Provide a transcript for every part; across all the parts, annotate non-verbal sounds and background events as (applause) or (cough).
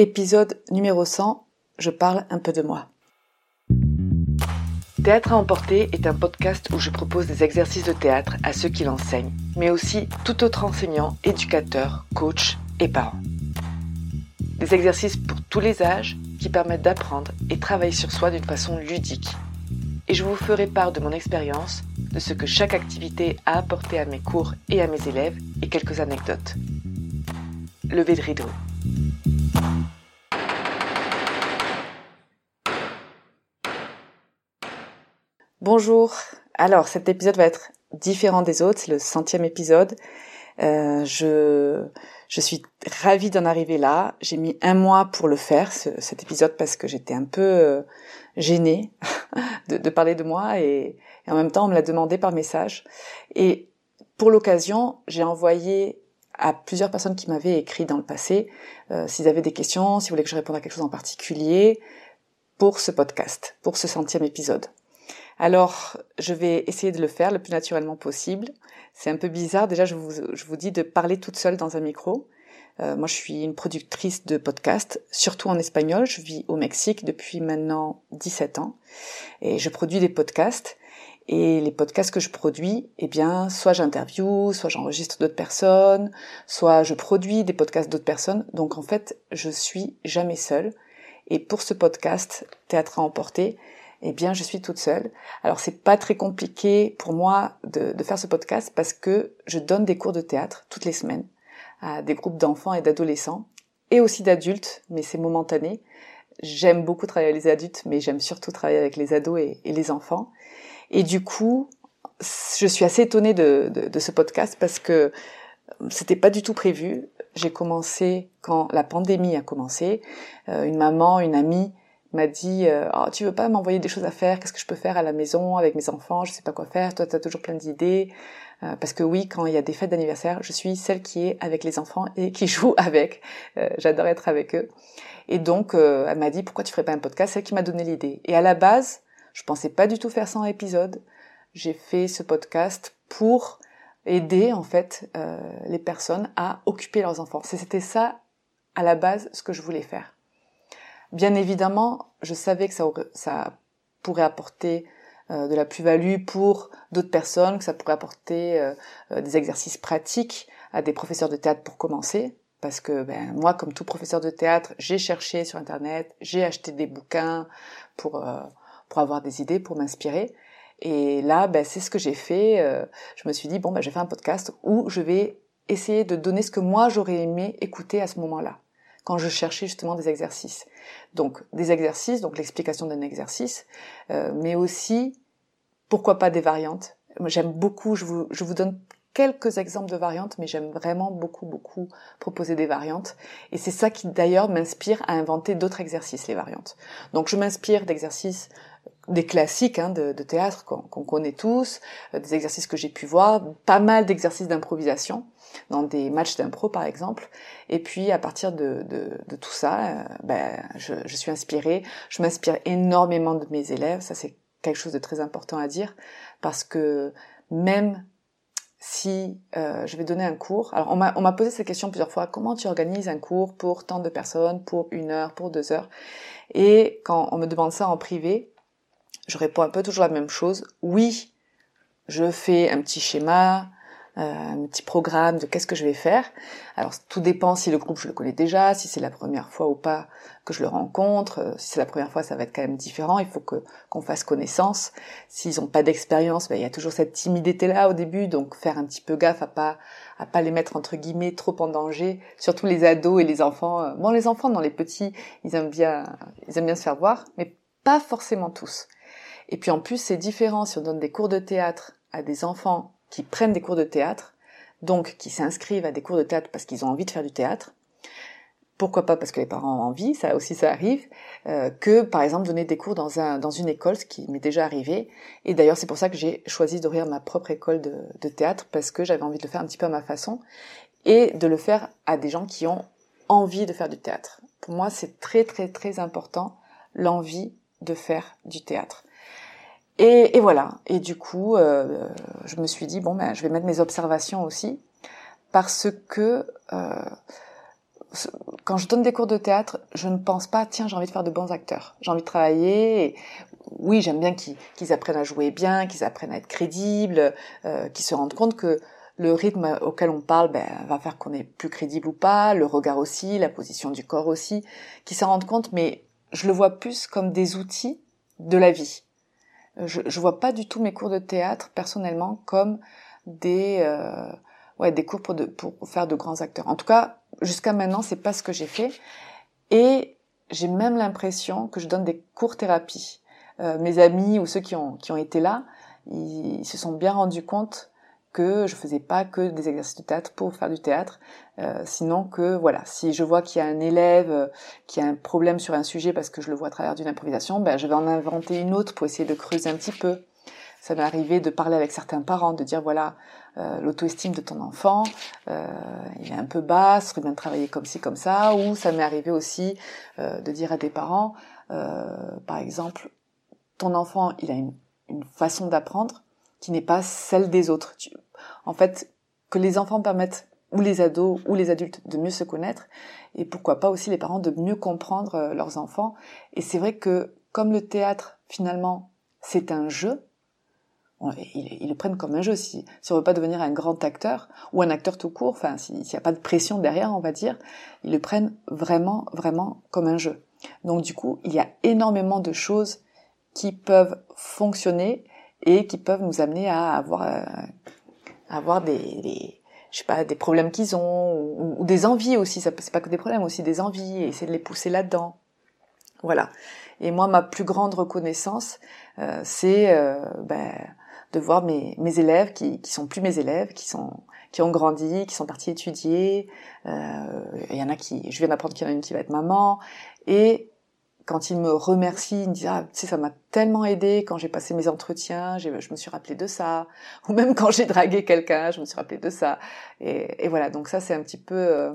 Épisode numéro 100, je parle un peu de moi. Théâtre à emporter est un podcast où je propose des exercices de théâtre à ceux qui l'enseignent, mais aussi tout autre enseignant, éducateur, coach et parents. Des exercices pour tous les âges qui permettent d'apprendre et travailler sur soi d'une façon ludique. Et je vous ferai part de mon expérience, de ce que chaque activité a apporté à mes cours et à mes élèves et quelques anecdotes. Levée de rideau. Bonjour. Alors cet épisode va être différent des autres, c'est le centième épisode. Euh, je, je suis ravie d'en arriver là. J'ai mis un mois pour le faire, ce- cet épisode, parce que j'étais un peu euh, gênée (laughs) de, parler de moi et, et en même temps on me l'a demandé par message. Et pour l'occasion, j'ai envoyé à plusieurs personnes qui m'avaient écrit dans le passé euh, s'ils avaient des questions, s'ils voulaient que je réponde à quelque chose en particulier pour ce podcast, pour ce centième épisode. Alors, je vais essayer de le faire le plus naturellement possible. C'est un peu bizarre. Déjà, je vous, je vous dis de parler toute seule dans un micro. Euh, moi, je suis une productrice de podcasts, surtout en espagnol. Je vis au Mexique depuis maintenant 17 ans. Et je produis des podcasts. Et les podcasts que je produis, eh bien, soit j'interview, soit j'enregistre d'autres personnes, soit je produis des podcasts d'autres personnes. Donc, en fait, je suis jamais seule. Et pour ce podcast, Théâtre à emporter, eh bien, je suis toute seule. Alors, c'est pas très compliqué pour moi de, de faire ce podcast parce que je donne des cours de théâtre toutes les semaines à des groupes d'enfants et d'adolescents et aussi d'adultes, mais c'est momentané. J'aime beaucoup travailler avec les adultes, mais j'aime surtout travailler avec les ados et, les enfants. Et du coup, je suis assez étonnée de, de, de ce podcast parce que c'était pas du tout prévu. J'ai commencé quand la pandémie a commencé. Euh, une maman, une amie m'a dit euh, oh, tu veux pas m'envoyer des choses à faire? Qu'est-ce que je peux faire à la maison avec mes enfants? Je sais pas quoi faire. Toi tu as toujours plein d'idées. Euh, parce que oui quand il y a des fêtes d'anniversaire je suis celle qui est avec les enfants et qui (laughs) joue avec. Euh, j'adore être avec eux. Et donc euh, elle m'a dit pourquoi tu ferais pas un podcast? C'est elle qui m'a donné l'idée. Et à la base je pensais pas du tout faire 100 épisodes. J'ai fait ce podcast pour aider en fait euh, les personnes à occuper leurs enfants. C'était ça à la base ce que je voulais faire Bien évidemment, je savais que ça, aurait- ça pourrait apporter euh, de la plus-value pour d'autres personnes, que ça pourrait apporter euh, euh, des exercices pratiques à des professeurs de théâtre pour commencer. Parce que ben, moi, comme tout professeur de théâtre, j'ai cherché sur Internet, j'ai acheté des bouquins pour, euh, pour avoir des idées, pour m'inspirer. Et là, ben, c'est ce que j'ai fait. Euh, je me suis dit, bon, ben, je vais faire un podcast où je vais essayer de donner ce que moi, j'aurais aimé écouter à ce moment-là, quand je cherchais justement des exercices. Donc des exercices, donc l'explication d'un exercice, euh, mais aussi pourquoi pas des variantes. J'aime beaucoup, je vous, je vous donne quelques exemples de variantes, mais j'aime vraiment beaucoup, beaucoup proposer des variantes. Et c'est ça qui d'ailleurs m'inspire à inventer d'autres exercices, les variantes. Donc je m'inspire d'exercices des classiques hein, de, de théâtre qu'on connaît tous, euh, des exercices que j'ai pu voir, pas mal d'exercices d'improvisation dans des matchs d'impro par exemple. Et puis à partir de, de, de tout ça, euh, ben, je, je suis inspirée. Je m'inspire énormément de mes élèves. Ça c'est quelque chose de très important à dire parce que même si euh, je vais donner un cours, alors on m'a posé cette question plusieurs fois. Comment tu organises un cours pour tant de personnes, pour une heure, pour deux heures? Et quand on me demande ça en privé, je réponds un peu toujours la même chose. Oui, je fais un petit schéma, euh, un petit programme de qu'est-ce que je vais faire. Alors tout dépend si le groupe je le connais déjà, si c'est la première fois ou pas que je le rencontre. Euh, Si c'est la première fois, ça va être quand même différent. Il faut que qu'on fasse connaissance. S'ils n'ont pas d'expérience, ben, il y a toujours cette timidité là au début, donc faire un petit peu gaffe à pas à pas les mettre entre guillemets trop en danger. Surtout les ados et les enfants. Euh, Bon, les enfants, non, les petits, ils aiment bien ils aiment bien se faire voir, mais pas forcément tous. Et puis en plus, c'est différent si on donne des cours de théâtre à des enfants qui prennent des cours de théâtre donc qui s'inscrivent à des cours de théâtre parce qu'ils ont envie de faire du théâtre, pourquoi pas parce que les parents ont envie, ça aussi ça arrive, euh, que par exemple donner des cours dans, un, dans une école, ce qui m'est déjà arrivé. Et d'ailleurs c'est pour ça que j'ai choisi d'ouvrir ma propre école de, de théâtre, parce que j'avais envie de le faire un petit peu à ma façon, et de le faire à des gens qui ont envie de faire du théâtre. Pour moi c'est très très très important l'envie de faire du théâtre. Et, et, voilà. Et du coup, euh, je me suis dit bon ben, je vais mettre mes observations aussi parce que euh, quand je donne des cours de théâtre, je ne pense pas tiens j'ai envie de faire de bons acteurs, j'ai envie de travailler. Et, oui, j'aime bien qu'ils apprennent à jouer bien, qu'ils apprennent à être crédibles, euh, qu'ils se rendent compte que le rythme auquel on parle ben, va faire qu'on est plus crédible ou pas, le regard aussi, la position du corps aussi, qu'ils s'en rendent compte, mais je le vois plus comme des outils de la vie je, je vois pas du tout mes cours de théâtre personnellement comme des euh, des cours pour, pour faire de grands acteurs. En tout cas, jusqu'à maintenant, c'est pas ce que j'ai fait. Et j'ai même l'impression que je donne des cours thérapie. Euh, mes amis ou ceux qui ont qui ont été là, ils se sont bien rendus compte que je faisais pas que des exercices de théâtre pour faire du théâtre, euh, sinon que voilà, si je vois qu'il y a un élève euh, qui a un problème sur un sujet parce que je le vois à travers d'une improvisation, ben je vais en inventer une autre pour essayer de creuser un petit peu. Ça m'est arrivé de parler avec certains parents, de dire voilà, euh, l'auto-estime de ton enfant, euh, il est un peu bas, serait bien de travailler comme ci, comme ça, ou ça m'est arrivé aussi de dire à des parents, par exemple, ton enfant, il a une façon d'apprendre, qui n'est pas celle des autres. En fait, que les enfants permettent ou les ados ou les adultes de mieux se connaître et pourquoi pas aussi les parents de mieux comprendre euh, leurs enfants. Et c'est vrai que comme le théâtre finalement c'est un jeu, ils, le prennent comme un jeu. Si, si on veut pas devenir un grand acteur ou un acteur tout court, enfin s'il n'y a pas de pression derrière, on va dire, ils le prennent vraiment vraiment comme un jeu. Donc du coup, il y a énormément de choses qui peuvent fonctionner et qui peuvent nous amener à avoir, euh, avoir des, des, je sais pas, des problèmes qu'ils ont ou, des envies aussi. Ça c'est pas que des problèmes, aussi des envies et essayer de les pousser là-dedans. Voilà. Et moi, ma plus grande reconnaissance, euh, c'est euh, ben, de voir mes, mes élèves qui, qui sont plus mes élèves, qui sont qui ont grandi, qui sont partis étudier. Euh, il y en a qui, je viens d'apprendre qu'il y en a une qui va être maman, et quand il me remercie, il me dit ah tu sais ça m'a tellement aidé quand j'ai passé mes entretiens, je me suis rappelé de ça, ou même quand j'ai dragué quelqu'un, je me suis rappelé de ça. Et, et voilà donc ça c'est un petit peu euh,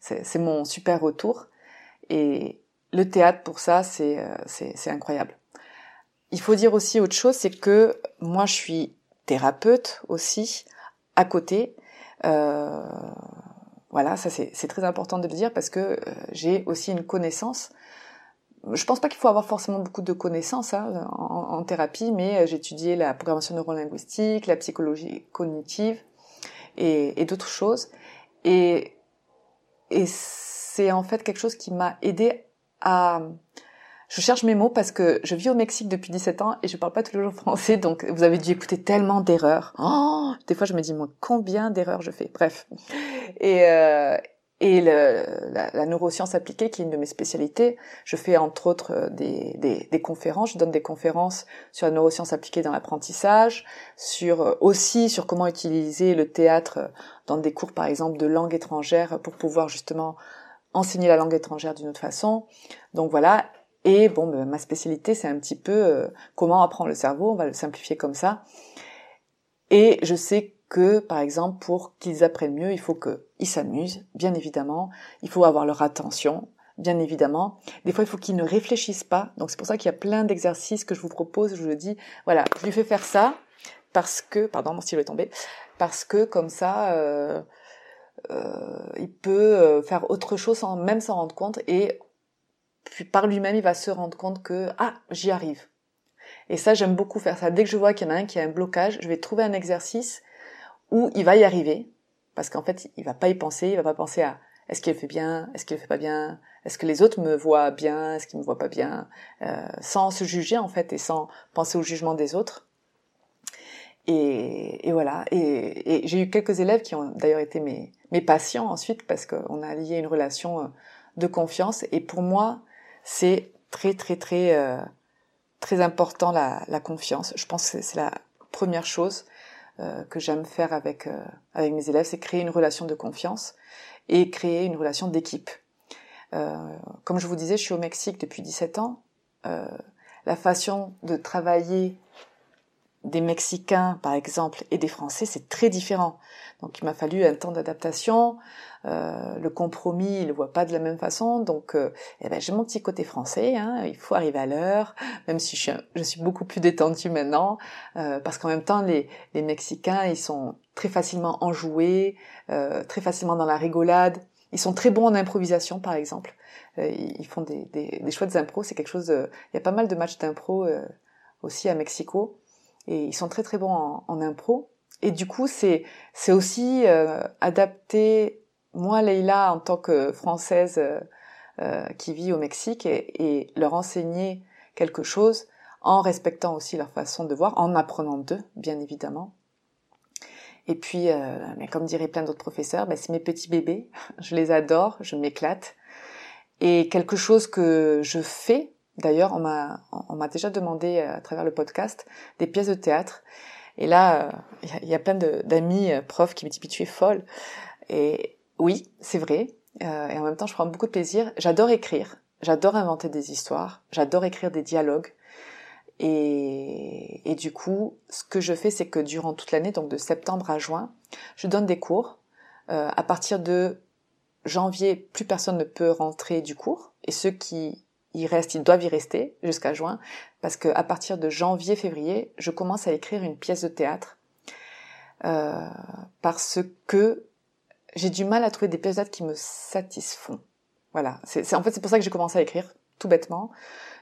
c'est mon super retour. Et le théâtre pour ça c'est euh, c'est incroyable. Il faut dire aussi autre chose, c'est que moi je suis thérapeute aussi à côté. Euh, voilà, ça c'est très important de le dire parce que euh, j'ai aussi une connaissance je pense pas qu'il faut avoir forcément beaucoup de connaissances hein, en, thérapie, mais j'ai étudié la programmation neurolinguistique, la psychologie cognitive et, et d'autres choses. Et, et c'est en fait quelque chose qui m'a aidé à... Je cherche mes mots parce que je vis au Mexique depuis 17 ans et je parle pas tous les jours français, donc vous avez dû écouter tellement d'erreurs. Oh, des fois, je me dis, moi, combien d'erreurs je fais? Bref. Et, euh, et le, la, la, neuroscience appliquée, qui est une de mes spécialités, je fais entre autres euh, des, des, des, conférences. Je donne des conférences sur la neuroscience appliquée dans l'apprentissage, sur euh, aussi sur comment utiliser le théâtre euh, dans des cours, par exemple, de langue étrangère pour pouvoir justement enseigner la langue étrangère d'une autre façon. Donc voilà. Et bon, ben, ma spécialité, c'est un petit peu comment apprendre le cerveau. On va le simplifier comme ça. Et je sais que, par exemple, pour qu'ils apprennent mieux, il faut qu'ils s'amusent, bien évidemment. Il faut avoir leur attention, bien évidemment. Des fois, il faut qu'ils ne réfléchissent pas. Donc, c'est pour ça qu'il y a plein d'exercices que je vous propose. Je vous dis, voilà, je lui fais faire ça parce que, pardon, mon stylo est tombé, parce que comme ça, euh, euh, il peut euh, faire autre chose sans même s'en rendre compte et puis par lui-même, il va se rendre compte que ah, j'y arrive. Et ça, j'aime beaucoup faire ça. Dès que je vois qu'il y en a un qui a un blocage, je vais trouver un exercice où il va y arriver, parce qu'en fait, il va pas y penser, il va pas penser à est-ce qu'il fait bien, est-ce qu'il fait pas bien, est-ce que les autres me voient bien, est-ce qu'ils me voient pas bien, euh, sans se juger en fait et sans penser au jugement des autres. Et, et voilà. Et, et j'ai eu quelques élèves qui ont d'ailleurs été mes, mes patients ensuite parce qu'on a lié une relation euh, de confiance. Et pour moi, c'est très très très euh, très important la, la confiance. Je pense que c'est la première chose que j'aime faire avec avec mes élèves, c'est créer une relation de confiance et créer une relation d'équipe. comme je vous disais, je suis au Mexique depuis 17 ans. la façon de travailler des Mexicains, par exemple, et des Français, c'est très différent. Donc il m'a fallu un temps d'adaptation. Euh, le compromis, il le voit pas de la même façon. Donc euh, eh ben, j'ai mon petit côté français. Hein, il faut arriver à l'heure, même si je suis, je suis beaucoup plus détendue maintenant, euh, parce qu'en même temps les, les Mexicains, ils sont très facilement enjoués, euh, très facilement dans la rigolade. Ils sont très bons en improvisation, par exemple. Euh, ils font des, des, des chouettes impros. C'est quelque chose. il y a pas mal de matchs d'impro aussi à Mexico et ils sont très très bons en, en impro. Et du coup, c'est c'est aussi euh, adapté moi Leïla en tant que française euh, euh, qui vit au Mexique et, et, leur enseigner quelque chose en respectant aussi leur façon de voir, en apprenant d'eux, bien évidemment. Et puis, euh, mais comme diraient plein d'autres professeurs, ben, c'est mes petits bébés. (laughs) Je les adore, je m'éclate. Et quelque chose que je fais D'ailleurs, on m'a déjà demandé euh, à travers le podcast des pièces de théâtre. Et là, il y, a plein d'amis euh, profs qui me disent tu es folle. Et oui, c'est vrai. Euh, et en même temps, je prends beaucoup de plaisir. J'adore écrire. J'adore inventer des histoires. J'adore écrire des dialogues. Et, et, du coup, ce que je fais, c'est que durant toute l'année, donc de septembre à juin, je donne des cours. Euh, à partir de janvier, plus personne ne peut rentrer du cours. Et ceux qui ils restent, ils doivent y rester jusqu'à juin, parce que à partir de janvier-février, je commence à écrire une pièce de théâtre euh, parce que j'ai du mal à trouver des pièces de théâtre qui me satisfont. Voilà, c'est en fait c'est pour ça que j'ai commencé à écrire tout bêtement.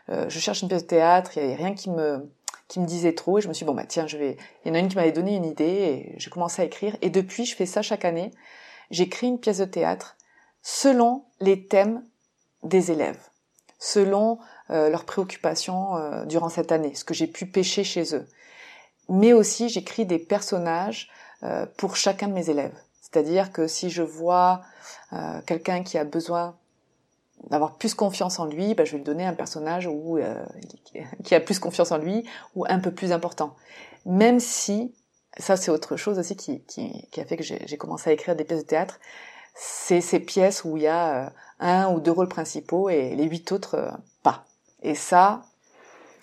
Euh, je cherche une pièce de théâtre, il y avait rien qui me qui me disait trop et je me suis dit, bon bah tiens je vais il y en a une qui m'avait donné une idée et j'ai commencé à écrire et depuis je fais ça chaque année. J'écris une pièce de théâtre selon les thèmes des élèves selon euh, leurs préoccupations euh, durant cette année, ce que j'ai pu pêcher chez eux. Mais aussi, j'écris des personnages euh, pour chacun de mes élèves. C'est-à-dire que si je vois quelqu'un qui a besoin d'avoir plus confiance en lui, bah, je vais lui donner un personnage où, qui a plus confiance en lui ou un peu plus important. Même si, ça c'est autre chose aussi qui, qui, qui a fait que j'ai commencé à écrire des pièces de théâtre, c'est ces pièces où il y a euh, un ou deux rôles principaux et les huit autres euh, pas. Et ça,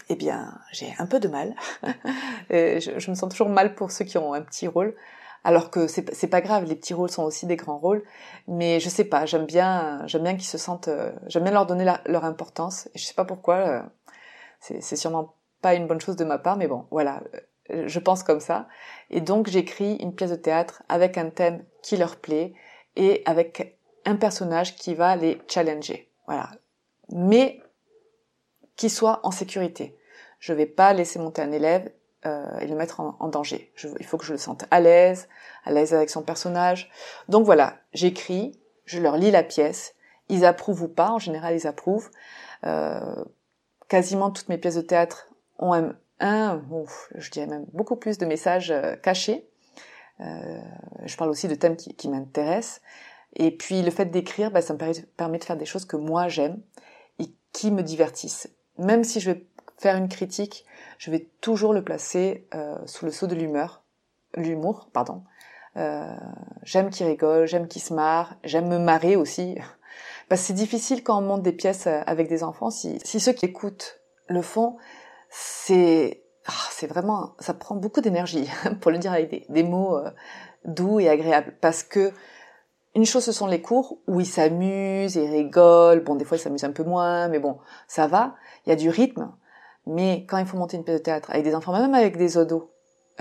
eh bien, j'ai un peu de mal. (laughs) je, me sens toujours mal pour ceux qui ont un petit rôle, alors que c'est pas grave, les petits rôles sont aussi des grands rôles. Mais je sais pas, j'aime bien, j'aime bien qu'ils se sentent, euh, j'aime bien leur donner leur importance. Et je sais pas pourquoi, c'est sûrement pas une bonne chose de ma part, mais bon, voilà, je pense comme ça. Et donc j'écris une pièce de théâtre avec un thème qui leur plaît et avec un personnage qui va les challenger. Voilà. Mais qui soit en sécurité. Je vais pas laisser monter un élève euh, et le mettre en, danger. il faut que je le sente à l'aise, à l'aise avec son personnage. Donc voilà, j'écris, je leur lis la pièce. Ils approuvent ou pas, en général ils approuvent. Euh, quasiment toutes mes pièces de théâtre ont un, un je dirais même beaucoup plus de messages euh, cachés. Euh, je parle aussi de thèmes qui, qui m'intéressent. Et puis le fait d'écrire, bah, ça me permet de faire des choses que moi j'aime et qui me divertissent. Même si je vais faire une critique, je vais toujours le placer euh, sous le sceau de l'humeur, l'humour, pardon. Euh, j'aime qu'il rigole, j'aime qu'il se marre, j'aime me marrer aussi. Parce (laughs) que c'est difficile quand on monte des pièces euh, avec des enfants. Si, si ceux qui écoutent le font, c'est c'est vraiment, ça prend beaucoup d'énergie (laughs) pour le dire avec des, mots euh, doux et agréables. Parce que une chose, ce sont les cours où ils s'amusent, ils rigolent. Bon, des fois, ils s'amusent un peu moins, mais bon, ça va. Il y a du rythme. Mais quand il faut monter une pièce de théâtre avec des enfants, même avec des odos,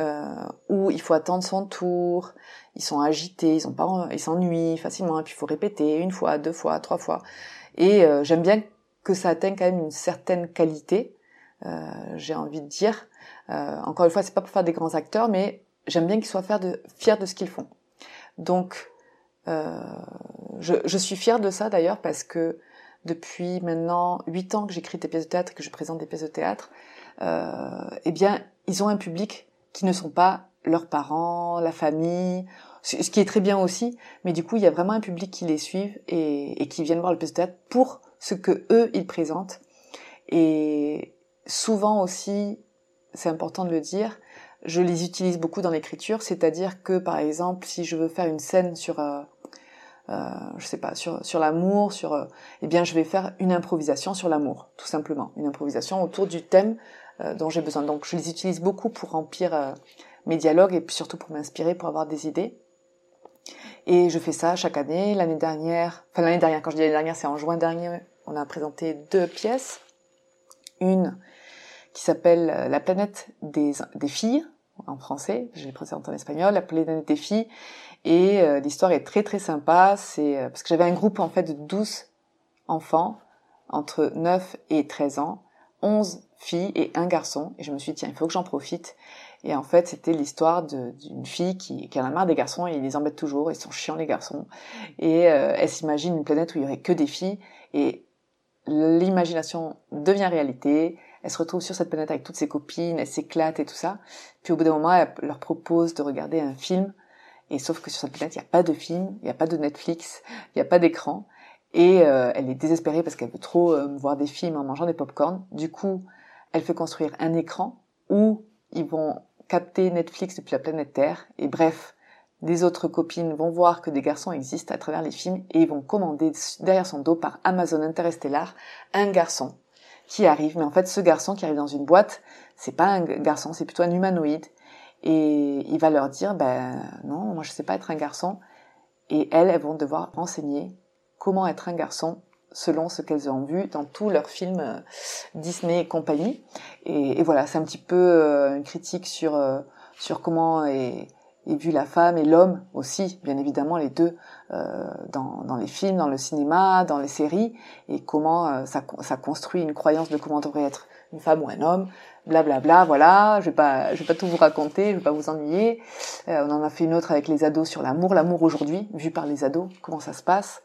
euh, où il faut attendre son tour, ils sont agités, ils ont pas, ils s'ennuient facilement, et puis il faut répéter une fois, deux fois, trois fois. Et euh, j'aime bien que ça atteigne quand même une certaine qualité, j'ai envie de dire, euh, encore une fois, c'est pas pour faire des grands acteurs, mais j'aime bien qu'ils soient fiers de, ce qu'ils font. Donc, euh, je, je, suis fière de ça d'ailleurs parce que depuis maintenant huit ans que j'écris des pièces de théâtre que je présente des pièces de théâtre, euh, eh bien, ils ont un public qui ne sont pas leurs parents, la famille, ce qui est très bien aussi, mais du coup, il y a vraiment un public qui les suit et, et qui viennent voir le pièce de théâtre pour ce que eux ils présentent. Et souvent aussi, c'est important de le dire, je les utilise beaucoup dans l'écriture, c'est-à-dire que par exemple, si je veux faire une scène sur, euh, euh, je sais pas, sur sur l'amour, sur, euh, eh bien, je vais faire une improvisation sur l'amour, tout simplement, une improvisation autour du thème dont j'ai besoin. Donc, je les utilise beaucoup pour remplir mes dialogues et surtout pour m'inspirer, pour avoir des idées. Et je fais ça chaque année. L'année dernière, enfin l'année dernière, quand je dis l'année dernière, c'est en juin dernier, on a présenté deux pièces. Une qui s'appelle La planète des, des filles, en français, je l'ai présentée en espagnol, La planète des filles. Et euh, l'histoire est très très sympa. C'est euh, parce que j'avais un groupe en fait de 12 enfants entre 9 et 13 ans, 11 filles et un garçon. Et je me suis dit tiens, il faut que j'en profite. Et en fait, c'était l'histoire d'une fille qui, qui en a marre des garçons et ils les embêtent toujours. Ils sont chiants les garçons. Et euh, elle s'imagine une planète où il y aurait que des filles. Et l'imagination devient réalité. Elle se retrouve sur cette planète avec toutes ses copines, elle s'éclate et tout ça. Puis au bout d'un moment, elle leur propose de regarder un film. Et sauf que sur cette planète, il n'y a pas de film, il n'y a pas de Netflix, il n'y a pas d'écran. Et euh, elle est désespérée parce qu'elle veut trop euh, voir des films en mangeant des pop-corn. Du coup, elle fait construire un écran où ils vont capter Netflix depuis la planète Terre. Et bref, des autres copines vont voir que des garçons existent à travers les films et ils vont commander derrière son dos par Amazon Interstellar un garçon qui arrive. Mais en fait, ce garçon qui arrive dans une boîte, c'est pas un garçon, c'est plutôt un humanoïde. Et il va leur dire, ben non, moi je sais pas être un garçon. Et elles, elles vont devoir renseigner comment être un garçon selon ce qu'elles ont vu dans tous leurs films euh, Disney et compagnie. Et, voilà, c'est un petit peu euh, une critique sur euh, sur comment est, est vue la femme et l'homme aussi, bien évidemment les deux euh, dans, dans, les films, dans le cinéma, dans les séries, et comment euh, ça, ça, construit une croyance de comment devrait être une femme ou un homme, blablabla. Bla, bla, voilà, je vais pas, je vais pas tout vous raconter, je vais pas vous ennuyer. Euh, on en a fait une autre avec les ados sur l'amour, l'amour aujourd'hui, vu par les ados, comment ça se passe.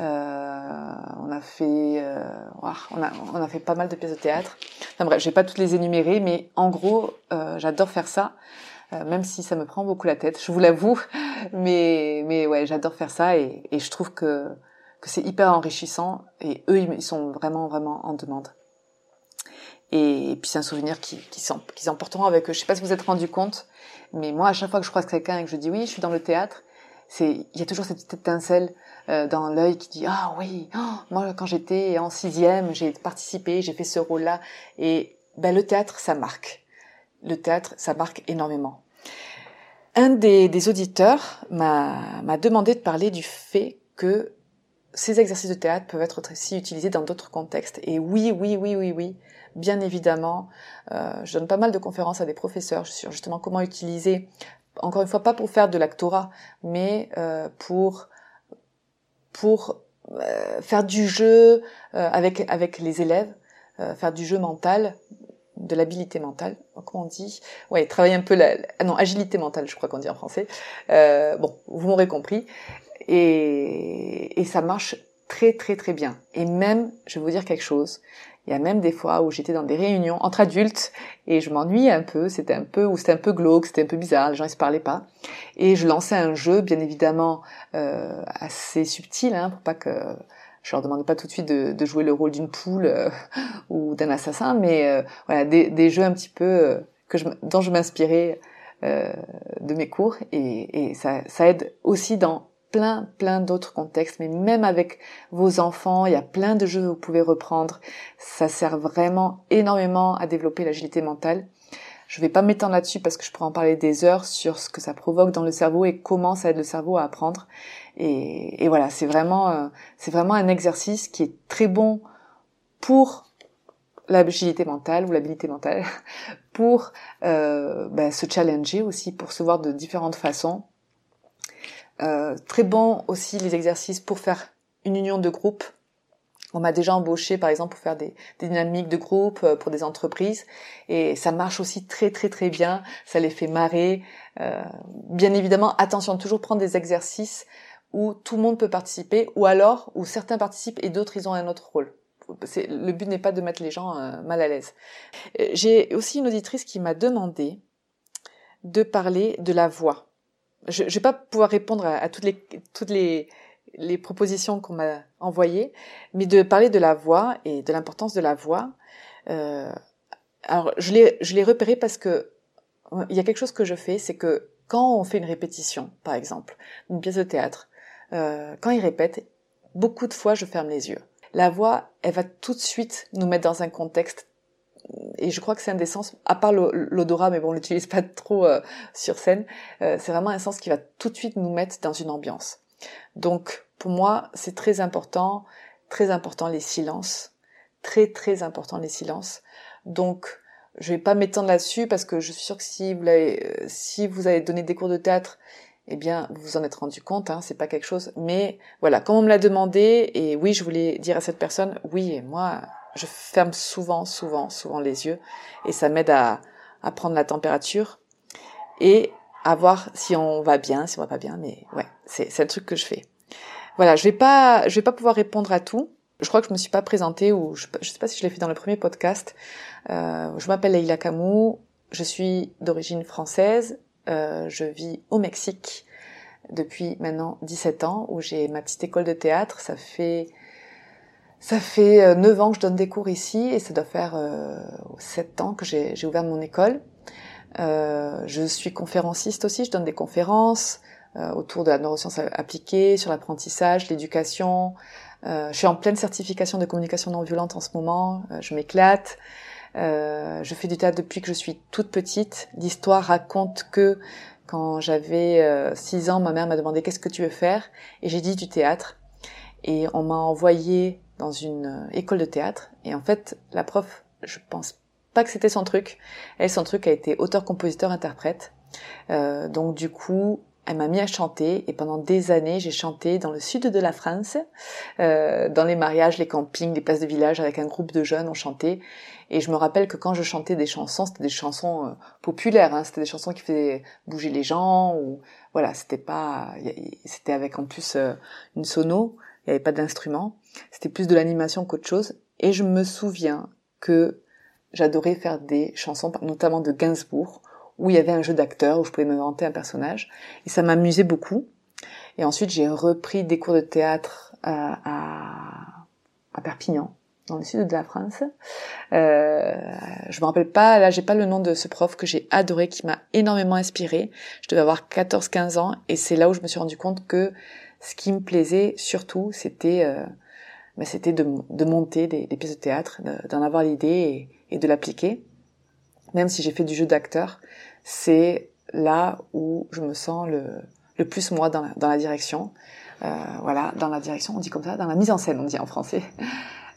Euh, on a fait, euh, on, a, on a fait pas mal de pièces de théâtre. Enfin bref, j'ai pas toutes les énumérer, mais en gros, j'adore faire ça. Euh, même si ça me prend beaucoup la tête, je vous l'avoue. Mais, mais ouais, j'adore faire ça et, et je trouve que, que c'est hyper enrichissant et eux, ils sont vraiment, vraiment en demande. Et, puis c'est un souvenir qui, qui, qui emporteront avec eux. Je sais pas si vous êtes rendu compte, mais moi, à chaque fois que je croise quelqu'un et que je dis oui, je suis dans le théâtre, c'est il y a toujours cette petite étincelle euh, dans l'œil qui dit ah oui, oh, moi quand j'étais en sixième, j'ai participé, j'ai fait ce rôle-là et ben le théâtre ça marque. Le théâtre ça marque énormément. Un des, auditeurs m'a demandé de parler du fait que ces exercices de théâtre peuvent être aussi utilisés dans d'autres contextes. Et oui, oui, oui, oui, oui, bien évidemment. Euh, je donne pas mal de conférences à des professeurs sur justement comment utiliser, encore une fois, pas pour faire de l'actorat, mais euh, pour pour euh, faire du jeu avec avec les élèves, faire du jeu mental de l'habilité mentale, comment on dit Ouais, travailler un peu la, ah non, agilité mentale, je crois qu'on dit en français. Euh, bon, vous m'aurez compris. Et, et ça marche très très très bien. Et même, je vais vous dire quelque chose. Il y a même des fois où j'étais dans des réunions entre adultes et je m'ennuyais un peu. C'était un peu ou c'était un peu glauque, c'était un peu bizarre. Les gens ils se parlaient pas. Et je lançais un jeu, bien évidemment euh, assez subtil, hein, pour pas que je leur demandais pas tout de suite de, jouer le rôle d'une poule euh, (laughs) ou d'un assassin, mais euh, voilà des, jeux un petit peu euh, que je, dont je m'inspirais de mes cours et, et ça, ça, aide aussi dans plein plein d'autres contextes, mais même avec vos enfants, il y a plein de jeux que vous pouvez reprendre. Ça sert vraiment énormément à développer l'agilité mentale. Je vais pas m'étendre là-dessus parce que je pourrais en parler des heures sur ce que ça provoque dans le cerveau et comment ça aide le cerveau à apprendre. Et, et voilà, c'est vraiment, euh, c'est vraiment un exercice qui est très bon pour l'agilité mentale ou l'habilité mentale, (laughs) pour euh, ben, se challenger aussi, pour se voir de différentes façons. Euh, très bon aussi les exercices pour faire une union de groupe. On m'a déjà embauché par exemple pour faire des, dynamiques de groupe euh, pour des entreprises et ça marche aussi très très très bien, ça les fait marrer. Euh, bien évidemment, attention, toujours prendre des exercices où tout le monde peut participer, ou alors où certains participent et d'autres ils ont un autre rôle. Le but n'est pas de mettre les gens euh, mal à l'aise. J'ai aussi une auditrice qui m'a demandé de parler de la voix. Je ne vais pas pouvoir répondre à, toutes les toutes les, les propositions qu'on m'a envoyées, mais de parler de la voix et de l'importance de la voix. Euh, alors je l'ai je l'ai repéré parce que il y a quelque chose que je fais, c'est que quand on fait une répétition, par exemple, une pièce de théâtre, euh, quand il répète, beaucoup de fois je ferme les yeux. La voix, elle va tout de suite nous mettre dans un contexte et je crois que c'est un des sens, à part l'odorat, mais bon, on l'utilise pas trop euh, sur scène, euh, c'est vraiment un sens qui va tout de suite nous mettre dans une ambiance. Donc, pour moi, c'est très important, très important les silences, très très important les silences. Donc, je vais pas m'étendre là-dessus parce que je suis sûre que si vous avez, si vous avez donné des cours de théâtre, eh bien, vous vous en êtes rendu compte, hein, c'est pas quelque chose. Mais voilà, comme on me l'a demandé, et oui, je voulais dire à cette personne, oui, moi, je ferme souvent, souvent, souvent les yeux, et ça m'aide à, à prendre la température et à voir si on va bien, si on va pas bien. Mais ouais, c'est c'est un truc que je fais. Voilà, je vais pas, je vais pas pouvoir répondre à tout. Je crois que je me suis pas présentée ou je, je sais pas si je l'ai fait dans le premier podcast. Euh, je m'appelle Leila Camou, je suis d'origine française, euh, je vis au Mexique depuis maintenant 17 ans où j'ai ma petite école de théâtre. Ça fait ça fait 9 euh, ans que je donne des cours ici et ça doit faire euh, 7 ans que j'ai ouvert mon école. Euh, je suis conférenciste aussi, je donne des conférences euh, autour de la neuroscience appliquée, sur l'apprentissage, l'éducation. je suis en pleine certification de communication non violente en ce moment, je m'éclate. Euh, je fais du théâtre depuis que je suis toute petite. L'histoire raconte que quand j'avais 6 euh, ans, ma mère m'a demandé qu'est-ce que tu veux faire? Et j'ai dit du théâtre. Et on m'a envoyé dans une euh, école de théâtre et en fait la prof, je pense pas que c'était son truc. Elle, son truc a été auteur, compositeur, interprète. Euh, donc du coup, elle m'a mis à chanter et pendant des années j'ai chanté dans le sud de la France, euh, dans les mariages, les campings, les places de village avec un groupe de jeunes, on chantait. Et je me rappelle que quand je chantais des chansons, c'était des chansons euh, populaires, hein, c'était des chansons qui faisaient bouger les gens ou voilà, c'était pas, c'était avec en plus euh, une sono, il n'y avait pas d'instrument, c'était plus de l'animation qu'autre chose. Et je me souviens que j'adorais faire des chansons, notamment de Gainsbourg où il y avait un jeu d'acteur, où je pouvais m'inventer un personnage. Et ça m'amusait beaucoup. Et ensuite, j'ai repris des cours de théâtre euh, à, à, Perpignan, dans le sud de la France. Euh, je me rappelle pas, là, j'ai pas le nom de ce prof que j'ai adoré, qui m'a énormément inspiré. Je devais avoir 14-15 ans, et c'est là où je me suis rendu compte que ce qui me plaisait surtout, c'était euh, ben, c'était de, monter des, pièces de théâtre, d'en avoir l'idée et de l'appliquer même si j'ai fait du jeu d'acteur, c'est là où je me sens le, plus moi dans la, direction. Euh, voilà, dans la direction, on dit comme ça, dans la mise en scène, on dit en français. (laughs)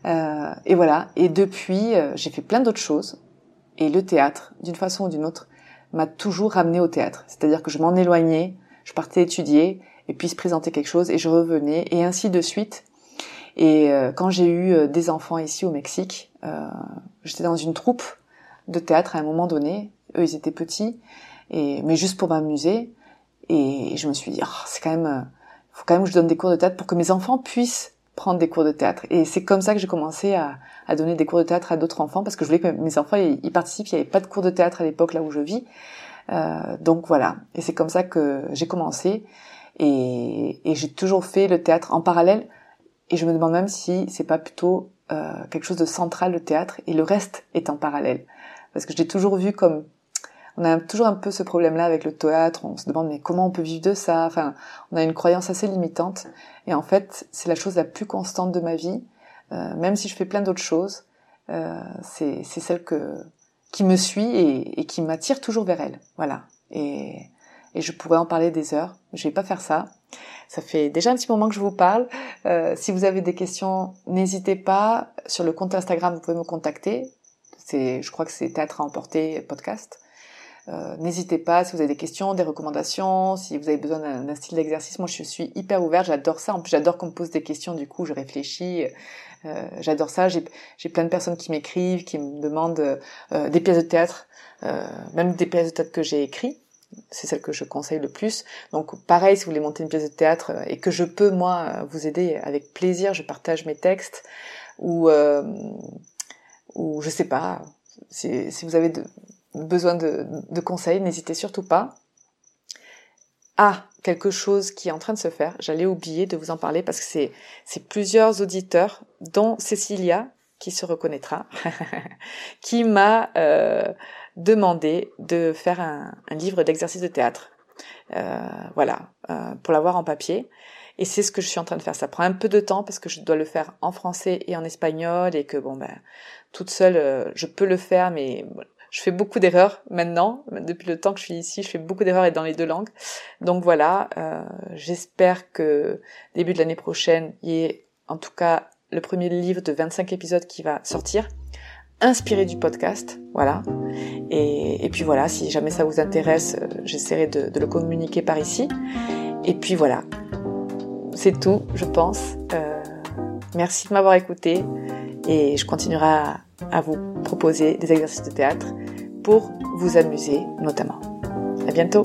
Euh, et voilà. Et depuis, euh, j'ai fait plein d'autres choses. Et le théâtre, d'une façon ou d'une autre, m'a toujours ramené au théâtre. C'est-à-dire que je m'en éloignais, je partais étudier, et puis se présenter quelque chose, et je revenais, et ainsi de suite. Et euh, quand j'ai eu euh, des enfants ici au Mexique, j'étais dans une troupe de théâtre à un moment donné. Eux, ils étaient petits, et mais juste pour m'amuser. Et je me suis dit, oh, c'est quand même, euh, faut quand même que je donne des cours de théâtre pour que mes enfants puissent prendre des cours de théâtre. Et c'est comme ça que j'ai commencé à, à, donner des cours de théâtre à d'autres enfants parce que je voulais que mes enfants y, participent. Il n'y avait pas de cours de théâtre à l'époque là où je vis. Euh, donc voilà. Et c'est comme ça que j'ai commencé. Et, et j'ai toujours fait le théâtre en parallèle. Et je me demande même si c'est pas plutôt euh, quelque chose de central le théâtre et le reste est en parallèle parce que j'ai toujours vu comme on a toujours un peu ce problème-là avec le théâtre. On se demande mais comment on peut vivre de ça? Enfin, on a une croyance assez limitante. Et en fait, c'est la chose la plus constante de ma vie. Euh, même si je fais plein d'autres choses, euh, c'est celle que qui me suit et, qui m'attire toujours vers elle. Voilà. Et, et je pourrais en parler des heures. Je vais pas faire ça. Ça fait déjà un petit moment que je vous parle. Euh, si vous avez des questions, n'hésitez pas. Sur le compte Instagram, vous pouvez me contacter je crois que c'est Théâtre à emporter podcast. Euh, N'hésitez pas si vous avez des questions, des recommandations, si vous avez besoin d'un style d'exercice. Moi, je suis hyper ouverte, j'adore ça. En plus, j'adore qu'on me pose des questions. Du coup, je réfléchis. Euh, j'adore ça. J'ai plein de personnes qui m'écrivent, qui me demandent euh, des pièces de théâtre, euh, même des pièces de théâtre que j'ai écrites. C'est celle que je conseille le plus. Donc, pareil, si vous voulez monter une pièce de théâtre euh, et que je peux moi vous aider avec plaisir, je partage mes textes ou ou je sais pas, si, si vous avez de, besoin de, de conseils, n'hésitez surtout pas. Ah, quelque chose qui est en train de se faire, j'allais oublier de vous en parler parce que c'est, c'est plusieurs auditeurs, dont Cécilia, qui se reconnaîtra, (laughs) qui m'a euh, demandé de faire un, livre d'exercice de théâtre. voilà, pour l'avoir en papier. Et c'est ce que je suis en train de faire. Ça prend un peu de temps parce que je dois le faire en français et en espagnol et que bon ben toute seule je peux le faire, mais je fais beaucoup d'erreurs maintenant. Depuis le temps que je suis ici, je fais beaucoup d'erreurs et dans les deux langues. Donc voilà, euh, j'espère que début de l'année prochaine, il y ait en tout cas le premier livre de 25 épisodes qui va sortir, inspiré du podcast. Voilà. Et, puis voilà, si jamais ça vous intéresse, euh, j'essaierai de, le communiquer par ici. Et puis voilà, c'est tout, je pense. Euh, merci de m'avoir écouté et je continuerai à vous proposer des exercices de théâtre pour vous amuser notamment. À bientôt!